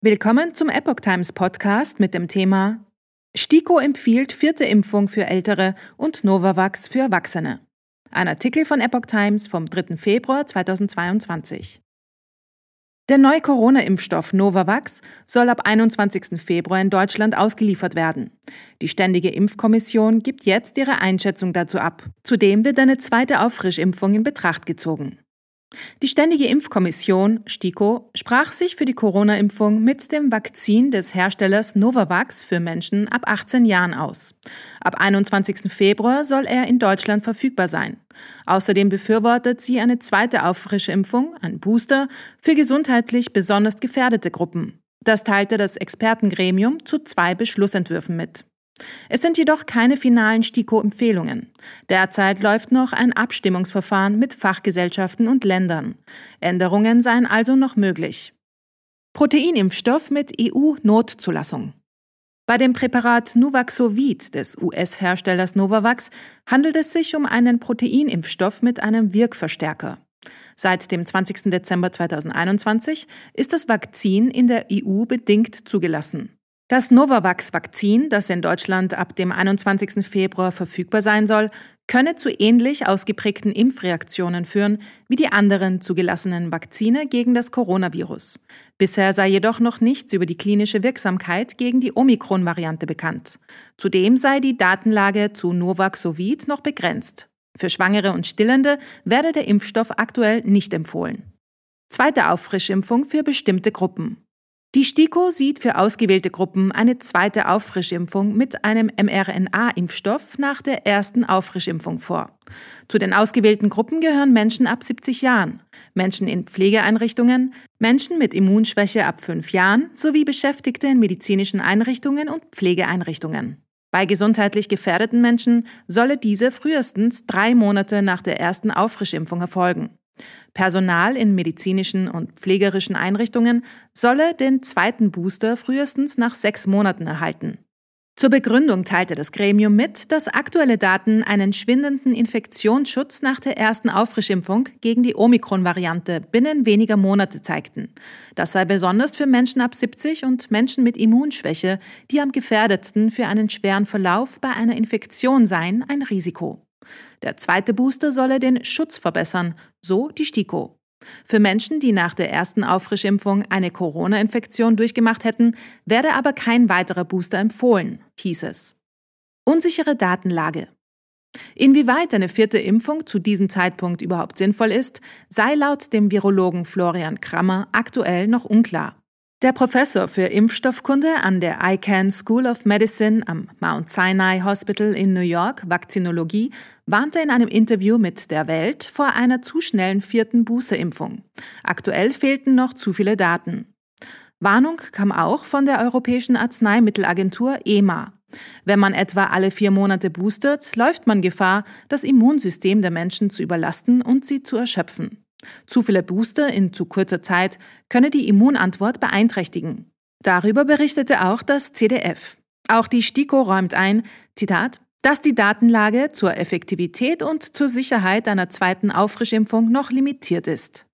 Willkommen zum Epoch Times Podcast mit dem Thema STIKO empfiehlt vierte Impfung für Ältere und Novavax für Erwachsene. Ein Artikel von Epoch Times vom 3. Februar 2022. Der neue Corona-Impfstoff Novavax soll ab 21. Februar in Deutschland ausgeliefert werden. Die Ständige Impfkommission gibt jetzt ihre Einschätzung dazu ab. Zudem wird eine zweite Auffrischimpfung in Betracht gezogen. Die Ständige Impfkommission STIKO sprach sich für die Corona-Impfung mit dem Vakzin des Herstellers Novavax für Menschen ab 18 Jahren aus. Ab 21. Februar soll er in Deutschland verfügbar sein. Außerdem befürwortet sie eine zweite Auffrischimpfung, ein Booster, für gesundheitlich besonders gefährdete Gruppen. Das teilte das Expertengremium zu zwei Beschlussentwürfen mit. Es sind jedoch keine finalen STIKO-Empfehlungen. Derzeit läuft noch ein Abstimmungsverfahren mit Fachgesellschaften und Ländern. Änderungen seien also noch möglich. Proteinimpfstoff mit EU-Notzulassung. Bei dem Präparat Nuvaxovid des US-Herstellers Novavax handelt es sich um einen Proteinimpfstoff mit einem Wirkverstärker. Seit dem 20. Dezember 2021 ist das Vakzin in der EU bedingt zugelassen. Das Novavax-Vakzin, das in Deutschland ab dem 21. Februar verfügbar sein soll, könne zu ähnlich ausgeprägten Impfreaktionen führen wie die anderen zugelassenen Vakzine gegen das Coronavirus. Bisher sei jedoch noch nichts über die klinische Wirksamkeit gegen die Omikron-Variante bekannt. Zudem sei die Datenlage zu Novaxovid noch begrenzt. Für Schwangere und Stillende werde der Impfstoff aktuell nicht empfohlen. Zweite Auffrischimpfung für bestimmte Gruppen. Die STIKO sieht für ausgewählte Gruppen eine zweite Auffrischimpfung mit einem mRNA-Impfstoff nach der ersten Auffrischimpfung vor. Zu den ausgewählten Gruppen gehören Menschen ab 70 Jahren, Menschen in Pflegeeinrichtungen, Menschen mit Immunschwäche ab 5 Jahren sowie Beschäftigte in medizinischen Einrichtungen und Pflegeeinrichtungen. Bei gesundheitlich gefährdeten Menschen solle diese frühestens drei Monate nach der ersten Auffrischimpfung erfolgen. Personal in medizinischen und pflegerischen Einrichtungen solle den zweiten Booster frühestens nach sechs Monaten erhalten. Zur Begründung teilte das Gremium mit, dass aktuelle Daten einen schwindenden Infektionsschutz nach der ersten Auffrischimpfung gegen die Omikron-Variante binnen weniger Monate zeigten. Das sei besonders für Menschen ab 70 und Menschen mit Immunschwäche, die am gefährdetsten für einen schweren Verlauf bei einer Infektion seien, ein Risiko. Der zweite Booster solle den Schutz verbessern, so die STIKO. Für Menschen, die nach der ersten Auffrischimpfung eine Corona-Infektion durchgemacht hätten, werde aber kein weiterer Booster empfohlen, hieß es. Unsichere Datenlage. Inwieweit eine vierte Impfung zu diesem Zeitpunkt überhaupt sinnvoll ist, sei laut dem Virologen Florian Krammer aktuell noch unklar. Der Professor für Impfstoffkunde an der ICANN School of Medicine am Mount Sinai Hospital in New York, Vakzinologie, warnte in einem Interview mit der Welt vor einer zu schnellen vierten Boosterimpfung. Aktuell fehlten noch zu viele Daten. Warnung kam auch von der Europäischen Arzneimittelagentur EMA. Wenn man etwa alle vier Monate boostert, läuft man Gefahr, das Immunsystem der Menschen zu überlasten und sie zu erschöpfen. Zu viele Booster in zu kurzer Zeit könne die Immunantwort beeinträchtigen. Darüber berichtete auch das CDF. Auch die STIKO räumt ein, Zitat, dass die Datenlage zur Effektivität und zur Sicherheit einer zweiten Auffrischimpfung noch limitiert ist.